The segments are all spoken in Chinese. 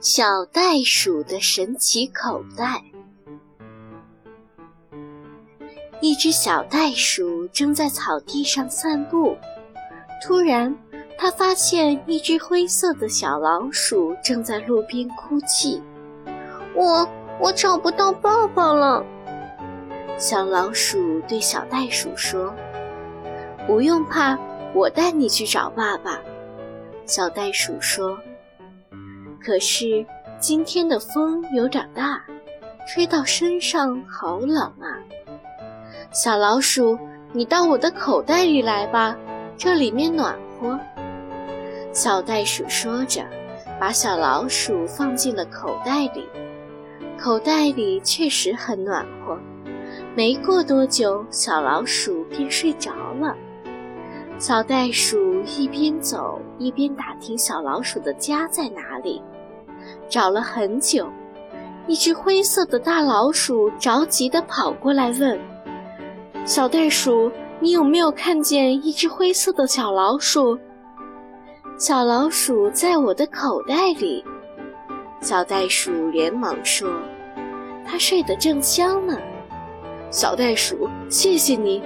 小袋鼠的神奇口袋。一只小袋鼠正在草地上散步，突然，它发现一只灰色的小老鼠正在路边哭泣。我我找不到爸爸了。小老鼠对小袋鼠说：“不用怕，我带你去找爸爸。”小袋鼠说。可是今天的风有点大，吹到身上好冷啊！小老鼠，你到我的口袋里来吧，这里面暖和。小袋鼠说着，把小老鼠放进了口袋里。口袋里确实很暖和。没过多久，小老鼠便睡着了。小袋鼠一边走一边打听小老鼠的家在哪里，找了很久，一只灰色的大老鼠着急地跑过来问：“小袋鼠，你有没有看见一只灰色的小老鼠？”“小老鼠在我的口袋里。”小袋鼠连忙说：“它睡得正香呢。”小袋鼠，谢谢你。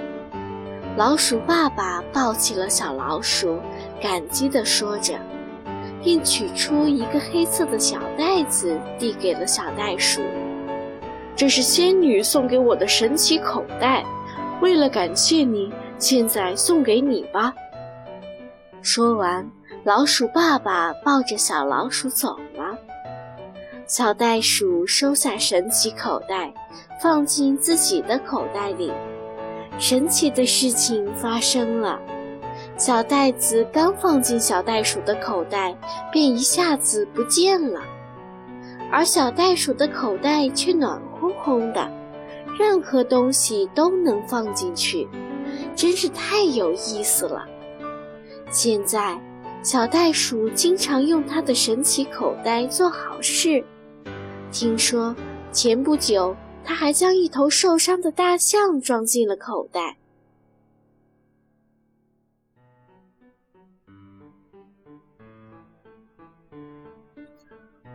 老鼠爸爸抱起了小老鼠，感激地说着，并取出一个黑色的小袋子，递给了小袋鼠。这是仙女送给我的神奇口袋，为了感谢你，现在送给你吧。说完，老鼠爸爸抱着小老鼠走了。小袋鼠收下神奇口袋，放进自己的口袋里。神奇的事情发生了，小袋子刚放进小袋鼠的口袋，便一下子不见了，而小袋鼠的口袋却暖烘烘的，任何东西都能放进去，真是太有意思了。现在，小袋鼠经常用它的神奇口袋做好事，听说前不久。它还将一头受伤的大象装进了口袋。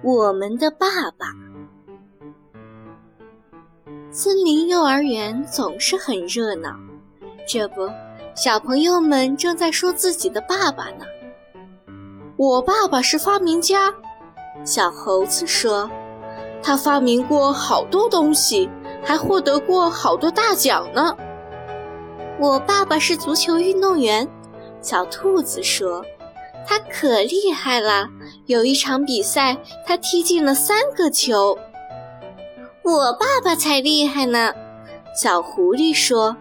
我们的爸爸，森林幼儿园总是很热闹。这不，小朋友们正在说自己的爸爸呢。我爸爸是发明家，小猴子说。他发明过好多东西，还获得过好多大奖呢。我爸爸是足球运动员，小兔子说：“他可厉害了，有一场比赛他踢进了三个球。”我爸爸才厉害呢，小狐狸说：“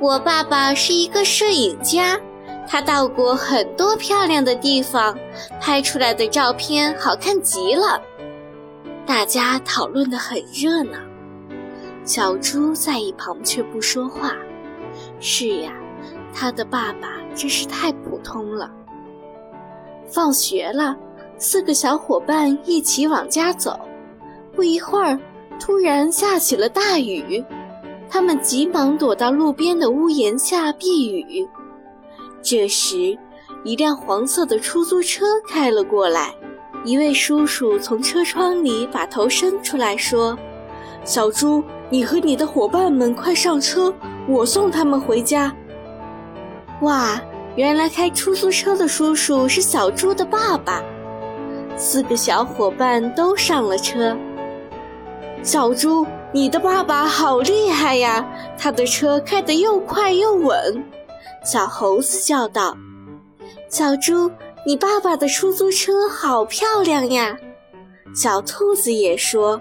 我爸爸是一个摄影家，他到过很多漂亮的地方，拍出来的照片好看极了。”大家讨论得很热闹，小猪在一旁却不说话。是呀，他的爸爸真是太普通了。放学了，四个小伙伴一起往家走。不一会儿，突然下起了大雨，他们急忙躲到路边的屋檐下避雨。这时，一辆黄色的出租车开了过来。一位叔叔从车窗里把头伸出来说：“小猪，你和你的伙伴们快上车，我送他们回家。”哇，原来开出租车的叔叔是小猪的爸爸。四个小伙伴都上了车。小猪，你的爸爸好厉害呀，他的车开得又快又稳。小猴子叫道：“小猪。”你爸爸的出租车好漂亮呀！小兔子也说：“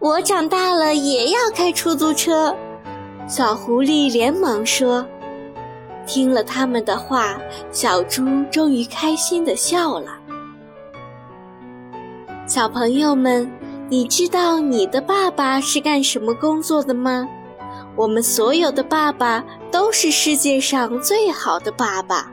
我长大了也要开出租车。”小狐狸连忙说：“听了他们的话，小猪终于开心的笑了。”小朋友们，你知道你的爸爸是干什么工作的吗？我们所有的爸爸都是世界上最好的爸爸。